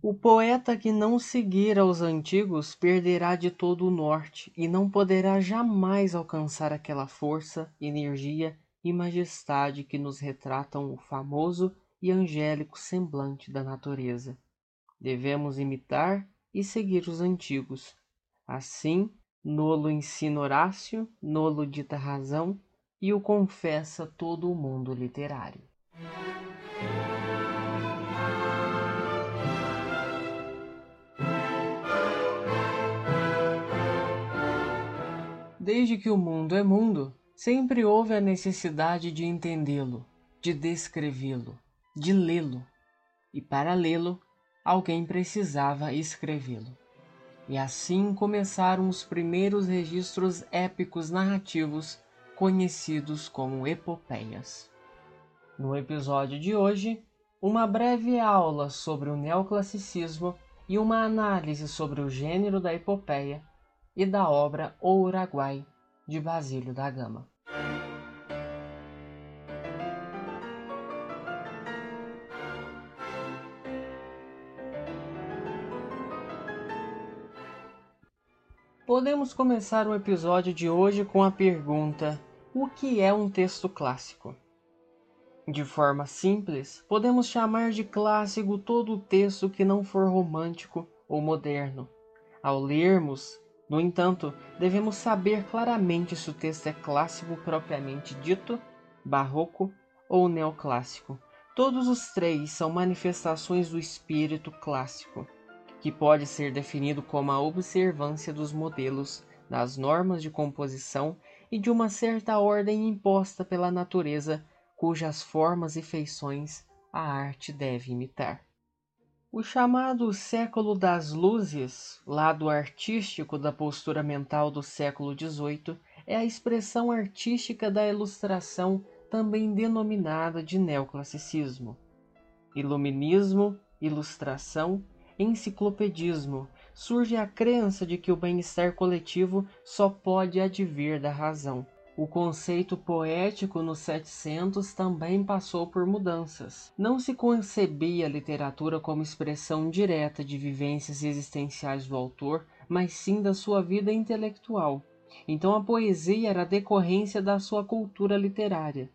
O poeta que não seguir aos antigos perderá de todo o norte e não poderá jamais alcançar aquela força, energia e majestade que nos retratam o famoso e angélico semblante da natureza. Devemos imitar e seguir os antigos. Assim, nolo ensina Horácio, nolo dita razão e o confessa todo o mundo literário. Desde que o mundo é mundo, sempre houve a necessidade de entendê-lo, de descrevê-lo, de lê-lo. E para lê-lo, alguém precisava escrevê-lo. E assim começaram os primeiros registros épicos narrativos conhecidos como epopeias. No episódio de hoje, uma breve aula sobre o neoclassicismo e uma análise sobre o gênero da epopeia e da obra O Uruguai, de Basílio da Gama. Podemos começar o episódio de hoje com a pergunta: O que é um texto clássico? De forma simples, podemos chamar de clássico todo o texto que não for romântico ou moderno. Ao lermos, no entanto, devemos saber claramente se o texto é clássico propriamente dito, barroco ou neoclássico. Todos os três são manifestações do espírito clássico, que pode ser definido como a observância dos modelos, das normas de composição e de uma certa ordem imposta pela natureza, cujas formas e feições a arte deve imitar. O chamado século das luzes, lado artístico da postura mental do século XVIII, é a expressão artística da ilustração também denominada de neoclassicismo. Iluminismo, ilustração, enciclopedismo, surge a crença de que o bem-estar coletivo só pode advir da razão o conceito poético nos 700 também passou por mudanças. Não se concebia a literatura como expressão direta de vivências existenciais do autor, mas sim da sua vida intelectual. Então a poesia era decorrência da sua cultura literária.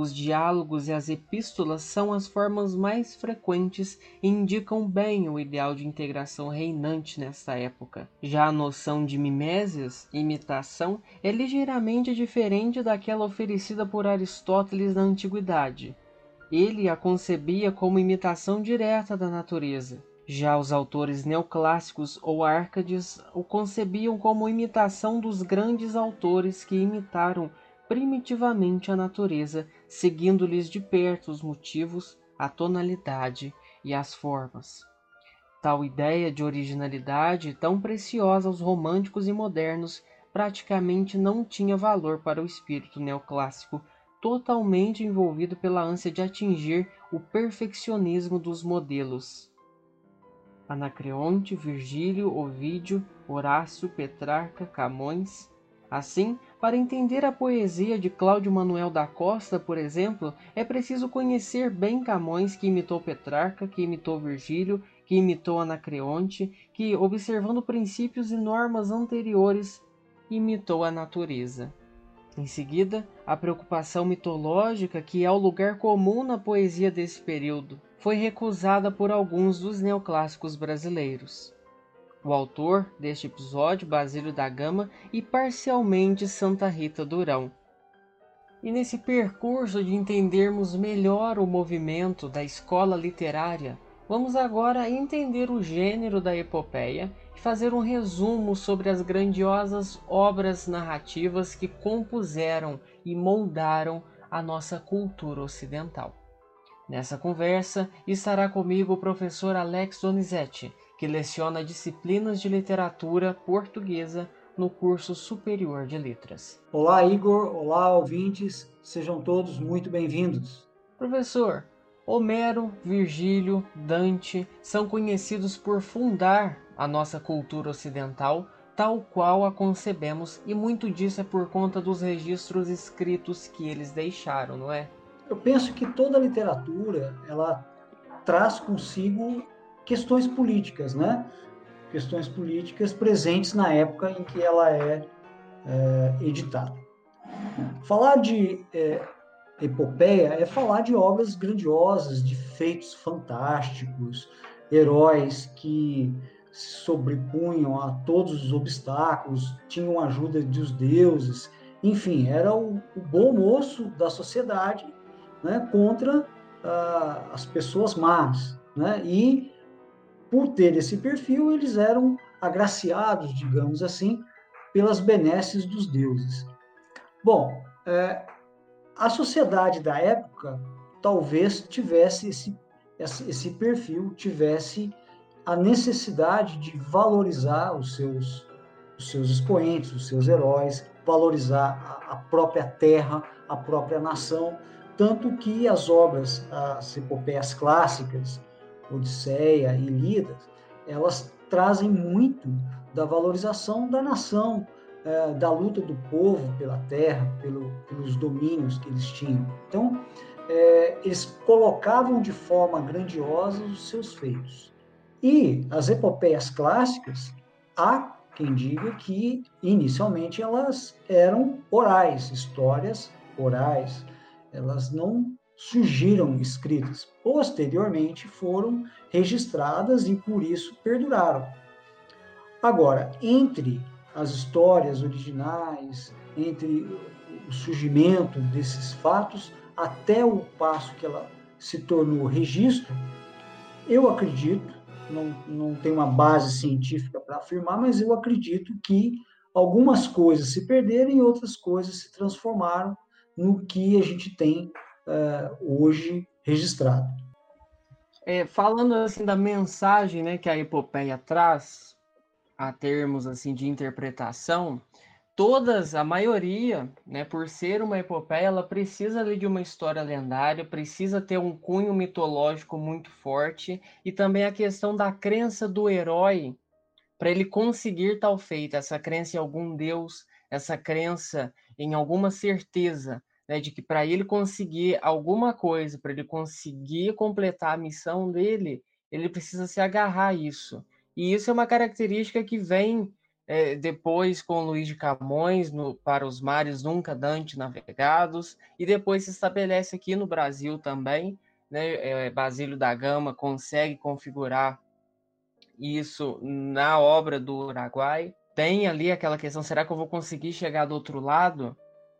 Os diálogos e as epístolas são as formas mais frequentes e indicam bem o ideal de integração reinante nesta época. Já a noção de mimeses, imitação, é ligeiramente diferente daquela oferecida por Aristóteles na antiguidade. Ele a concebia como imitação direta da natureza. Já os autores neoclássicos ou árcades o concebiam como imitação dos grandes autores que imitaram primitivamente a natureza, seguindo-lhes de perto os motivos, a tonalidade e as formas. Tal ideia de originalidade, tão preciosa aos românticos e modernos, praticamente não tinha valor para o espírito neoclássico, totalmente envolvido pela ânsia de atingir o perfeccionismo dos modelos. Anacreonte, Virgílio, Ovídio, Horácio, Petrarca, Camões. Assim, para entender a poesia de Cláudio Manuel da Costa, por exemplo, é preciso conhecer bem Camões, que imitou Petrarca, que imitou Virgílio, que imitou Anacreonte, que, observando princípios e normas anteriores, imitou a natureza. Em seguida, a preocupação mitológica, que é o lugar comum na poesia desse período, foi recusada por alguns dos neoclássicos brasileiros o autor deste episódio, Basílio da Gama, e parcialmente Santa Rita Durão. E nesse percurso de entendermos melhor o movimento da escola literária, vamos agora entender o gênero da epopeia e fazer um resumo sobre as grandiosas obras narrativas que compuseram e moldaram a nossa cultura ocidental. Nessa conversa estará comigo o professor Alex Donizete, que leciona disciplinas de literatura portuguesa no curso superior de letras. Olá, Igor. Olá, ouvintes. Sejam todos muito bem-vindos. Professor, Homero, Virgílio, Dante são conhecidos por fundar a nossa cultura ocidental tal qual a concebemos, e muito disso é por conta dos registros escritos que eles deixaram, não é? Eu penso que toda literatura ela traz consigo questões políticas, né? Questões políticas presentes na época em que ela é, é editada. Falar de é, epopeia é falar de obras grandiosas, de feitos fantásticos, heróis que se sobrepunham a todos os obstáculos, tinham ajuda dos deuses, enfim, era o, o bom moço da sociedade né, contra ah, as pessoas más. Né? E, por ter esse perfil, eles eram agraciados, digamos assim, pelas benesses dos deuses. Bom, é, a sociedade da época talvez tivesse esse, esse perfil, tivesse a necessidade de valorizar os seus, os seus expoentes, os seus heróis, valorizar a, própria terra, a própria nação, tanto que as obras, as epopeias clássicas, Odisseia e Ilíada, elas trazem muito da valorização da nação, é, da luta do povo pela terra, pelo, pelos domínios que eles tinham. Então, é, eles colocavam de forma grandiosa os seus feitos. E as epopeias clássicas, há quem diga que inicialmente elas eram orais, histórias orais, elas não surgiram escritas. Posteriormente foram registradas e por isso perduraram. Agora, entre as histórias originais, entre o surgimento desses fatos até o passo que ela se tornou registro, eu acredito não, não tenho uma base científica para afirmar, mas eu acredito que algumas coisas se perderam e outras coisas se transformaram no que a gente tem hoje registrado. É, falando assim da mensagem né, que a epopeia traz, a termos assim de interpretação, todas, a maioria, né, por ser uma epopeia, ela precisa de uma história lendária, precisa ter um cunho mitológico muito forte e também a questão da crença do herói para ele conseguir tal feito, essa crença em algum deus, essa crença em alguma certeza, né, de que para ele conseguir alguma coisa, para ele conseguir completar a missão dele, ele precisa se agarrar a isso. E isso é uma característica que vem é, depois com Luiz de Camões no, para os mares nunca dante navegados, e depois se estabelece aqui no Brasil também, né, é, Basílio da Gama consegue configurar isso na obra do Uruguai. Tem ali aquela questão, será que eu vou conseguir chegar do outro lado?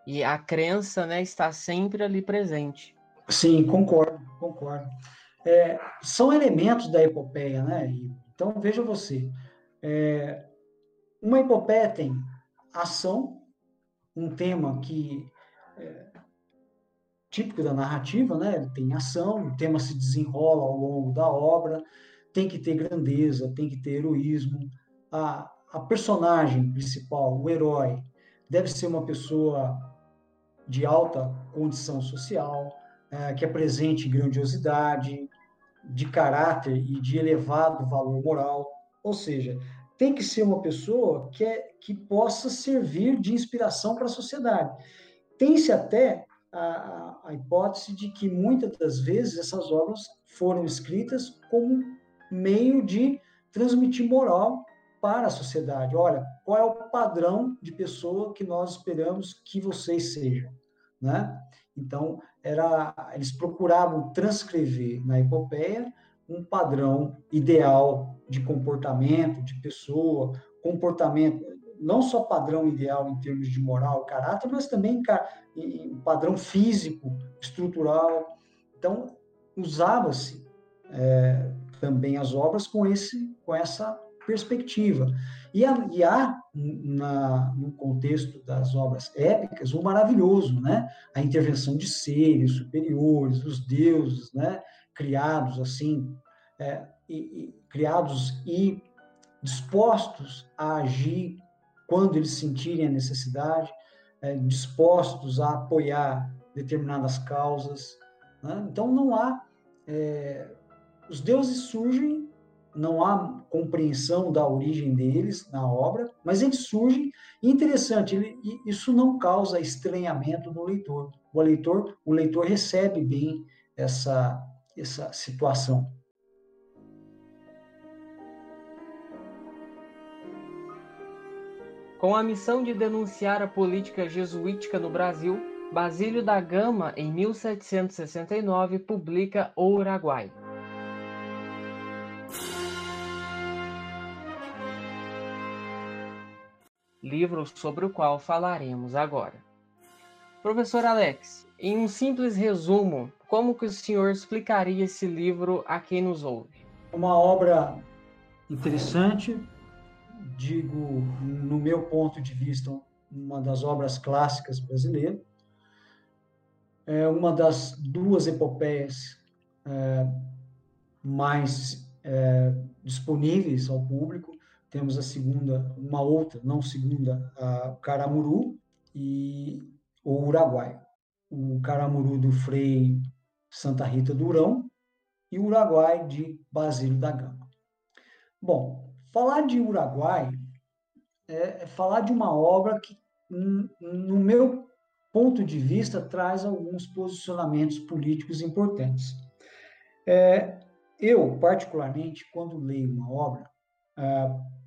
E a crença né, está sempre ali presente. Sim, concordo, concordo. É, são elementos da epopeia, né? Então, veja você, é, uma epopeia tem ação, um tema que é típico da narrativa, né? Tem ação, o tema se desenrola ao longo da obra, tem que ter grandeza, tem que ter heroísmo. A, a personagem principal, o herói, deve ser uma pessoa de alta condição social, é, que apresente grandiosidade, de caráter e de elevado valor moral. Ou seja, tem que ser uma pessoa que, é, que possa servir de inspiração para a sociedade. Tem-se até a, a, hipótese de que muitas das vezes essas obras foram escritas como meio de transmitir moral para a sociedade. Olha, qual é o padrão de pessoa que nós esperamos que vocês sejam, né? Então, era, eles procuravam transcrever na epopeia um padrão ideal de comportamento, de pessoa, comportamento, não só padrão ideal em termos de moral, caráter, mas também em padrão físico, estrutural. Então, usava-se é, também as obras com, esse, com essa perspectiva. E há, e há na, no contexto das obras épicas, o maravilhoso, né? A intervenção de seres superiores, os deuses, né? Criados assim, é, e, e, criados e dispostos a agir quando eles sentirem a necessidade, é, dispostos a apoiar determinadas causas. Né? Então não há é, os deuses surgem não há compreensão da origem deles na obra, mas eles surgem, interessante, ele, isso não causa estranhamento no leitor. O leitor, o leitor recebe bem essa, essa situação. Com a missão de denunciar a política jesuítica no Brasil, Basílio da Gama, em 1769, publica O Uruguai. Livro sobre o qual falaremos agora. Professor Alex, em um simples resumo, como que o senhor explicaria esse livro a quem nos ouve? Uma obra interessante, digo, no meu ponto de vista, uma das obras clássicas brasileiras. É uma das duas epopeias é, mais é, disponíveis ao público. Temos a segunda, uma outra, não segunda, a Caramuru e o Uruguai. O Caramuru do Frei Santa Rita Durão e o Uruguai de Basílio da Gama. Bom, falar de Uruguai é, é falar de uma obra que, no meu ponto de vista, traz alguns posicionamentos políticos importantes. É, eu, particularmente, quando leio uma obra, é,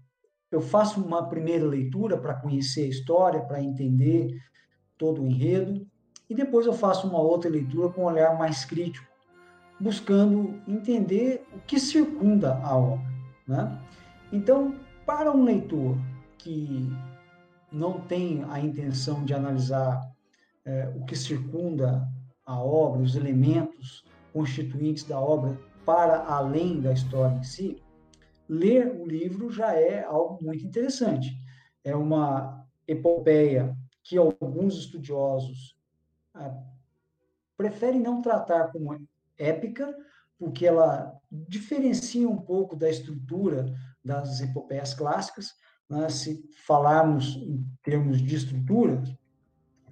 eu faço uma primeira leitura para conhecer a história, para entender todo o enredo, e depois eu faço uma outra leitura com um olhar mais crítico, buscando entender o que circunda a obra. Né? Então, para um leitor que não tem a intenção de analisar é, o que circunda a obra, os elementos constituintes da obra para além da história em si, ler o livro já é algo muito interessante. É uma epopeia que alguns estudiosos ah, preferem não tratar como épica, porque ela diferencia um pouco da estrutura das epopeias clássicas. Né? Se falarmos em termos de estrutura,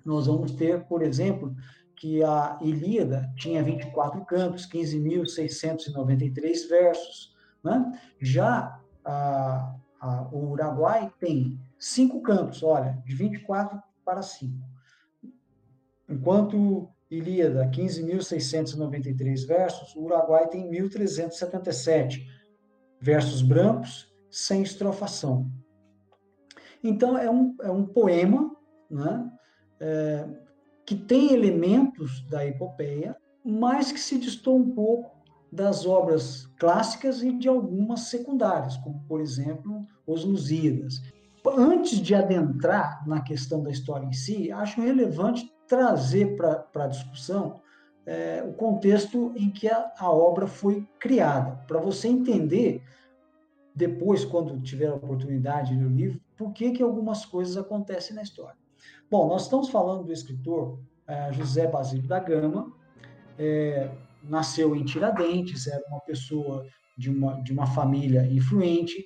nós vamos ter, por exemplo, que a Ilíada tinha 24 cantos, 15.693 versos. Né? Já a, a, o Uruguai tem cinco cantos, olha, de 24 para 5. Enquanto Ilíada, 15.693 versos, o Uruguai tem 1.377 versos brancos, sem estrofação. Então, é um, é um poema né, é, que tem elementos da epopeia, mas que se distou um pouco das obras clássicas e de algumas secundárias, como, por exemplo, Os Lusíadas. Antes de adentrar na questão da história em si, acho relevante trazer para a discussão é, o contexto em que a, a obra foi criada, para você entender depois, quando tiver a oportunidade de ler o livro, por que, que algumas coisas acontecem na história. Bom, nós estamos falando do escritor é, José Basílio da Gama, é, nasceu em Tiradentes, era uma pessoa de uma, de uma família influente.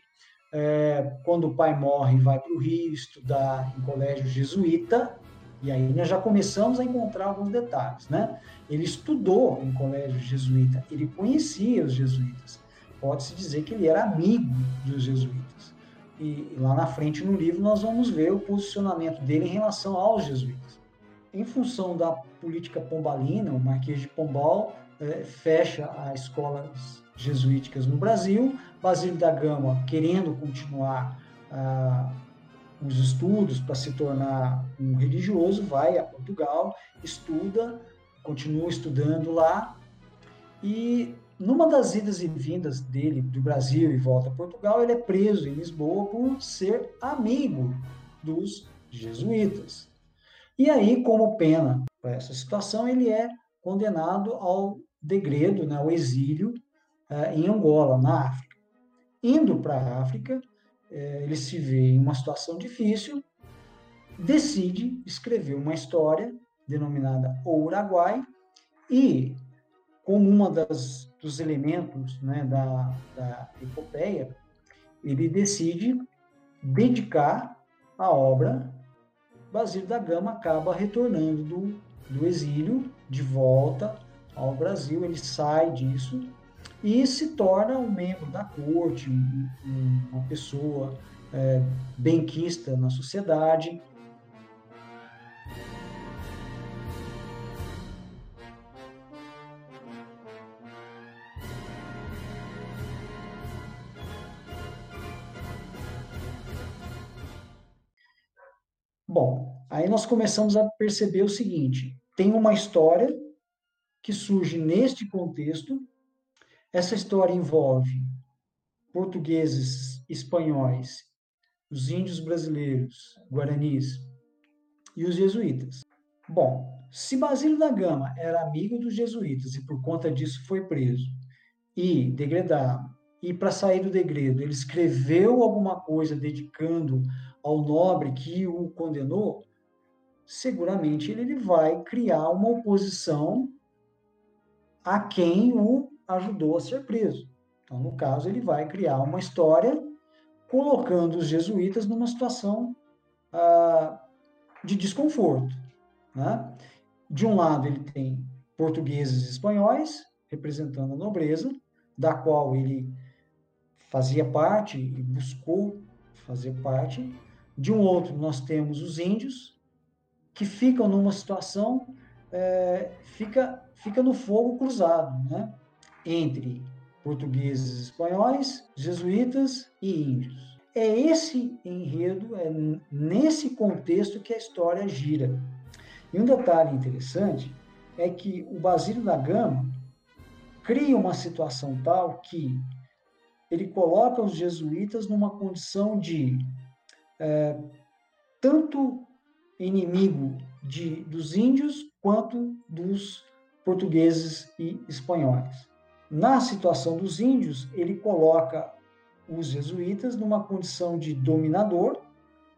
É, quando o pai morre, vai para o Rio estudar em colégio jesuíta, e aí nós já começamos a encontrar alguns detalhes, né? Ele estudou em colégio jesuíta, ele conhecia os jesuítas. Pode-se dizer que ele era amigo dos jesuítas. E lá na frente no livro nós vamos ver o posicionamento dele em relação aos jesuítas. Em função da política pombalina, o Marquês de Pombal é, fecha as escolas jesuíticas no Brasil, Basílio da Gama, querendo continuar ah, os estudos para se tornar um religioso, vai a Portugal, estuda, continua estudando lá e numa das idas e vindas dele do Brasil e volta a Portugal, ele é preso em Lisboa por ser amigo dos jesuítas. E aí, como pena para essa situação, ele é condenado ao degredo, né, ao exílio eh, em Angola, na África. Indo para a África, é, ele se vê em uma situação difícil, decide escrever uma história denominada O Uruguai e como uma das dos elementos né, da, da epopeia, ele decide dedicar a obra. Basílio da Gama acaba retornando do, do exílio de volta ao Brasil, ele sai disso e se torna um membro da corte, um, um, uma pessoa é, benquista na sociedade. Bom, aí nós começamos a perceber o seguinte: tem uma história que surge neste contexto. Essa história envolve portugueses, espanhóis, os índios brasileiros, guaranis e os jesuítas. Bom, se Basílio da Gama era amigo dos jesuítas e por conta disso foi preso e degredado, e para sair do degredo ele escreveu alguma coisa dedicando ao nobre que o condenou, seguramente ele vai criar uma oposição a quem o ajudou a ser preso. Então, no caso, ele vai criar uma história colocando os jesuítas numa situação ah, de desconforto. Né? De um lado, ele tem portugueses e espanhóis, representando a nobreza, da qual ele fazia parte e buscou fazer parte. De um outro, nós temos os índios, que ficam numa situação, é, fica, fica no fogo cruzado, né? entre portugueses espanhóis, jesuítas e índios. É esse enredo, é nesse contexto que a história gira. E um detalhe interessante é que o Basílio da Gama cria uma situação tal que ele coloca os jesuítas numa condição de é, tanto inimigo de, dos índios quanto dos portugueses e espanhóis. Na situação dos índios, ele coloca os jesuítas numa condição de dominador,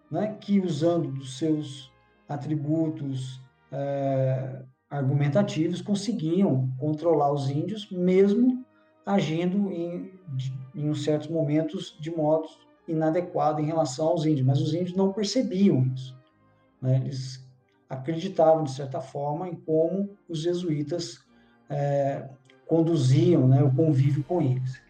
né, que usando dos seus atributos é, argumentativos conseguiam controlar os índios, mesmo agindo em, em certos momentos de modo inadequado em relação aos índios. Mas os índios não percebiam isso. Né? Eles acreditavam, de certa forma, em como os jesuítas é, conduziam né, o convívio com eles.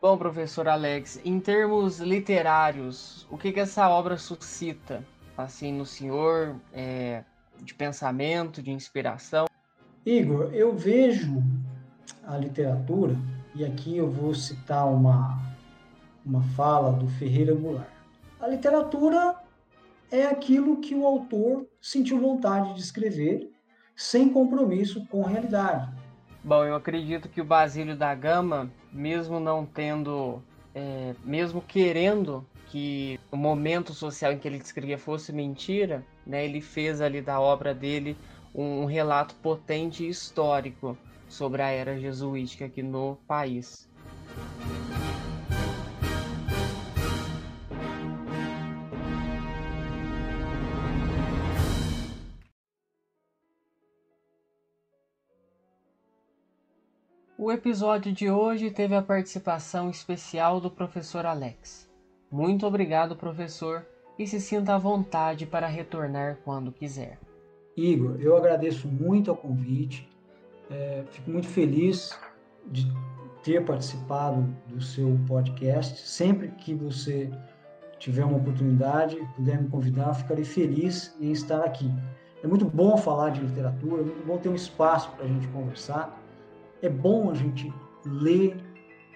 Bom, professor Alex, em termos literários, o que, que essa obra suscita, assim, no senhor, é, de pensamento, de inspiração? Igor, eu vejo a literatura, e aqui eu vou citar uma, uma fala do Ferreira Goulart. A literatura é aquilo que o autor sentiu vontade de escrever sem compromisso com a realidade. Bom, eu acredito que o Basílio da Gama, mesmo não tendo, é, mesmo querendo que o momento social em que ele descrevia fosse mentira, né, ele fez ali da obra dele um, um relato potente e histórico sobre a era jesuítica aqui no país. O episódio de hoje teve a participação especial do professor Alex. Muito obrigado, professor, e se sinta à vontade para retornar quando quiser. Igor, eu agradeço muito o convite, é, fico muito feliz de ter participado do seu podcast. Sempre que você tiver uma oportunidade, puder me convidar, ficarei feliz em estar aqui. É muito bom falar de literatura, é muito bom ter um espaço para a gente conversar é bom a gente ler,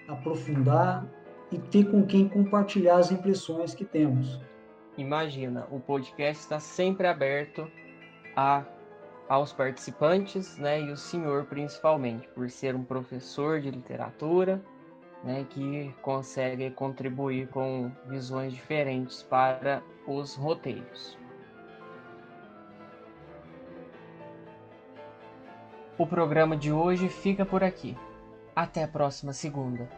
aprofundar e ter com quem compartilhar as impressões que temos. Imagina, o podcast está sempre aberto a, aos participantes, né, e o senhor principalmente, por ser um professor de literatura, né, que consegue contribuir com visões diferentes para os roteiros. O programa de hoje fica por aqui. Até a próxima segunda.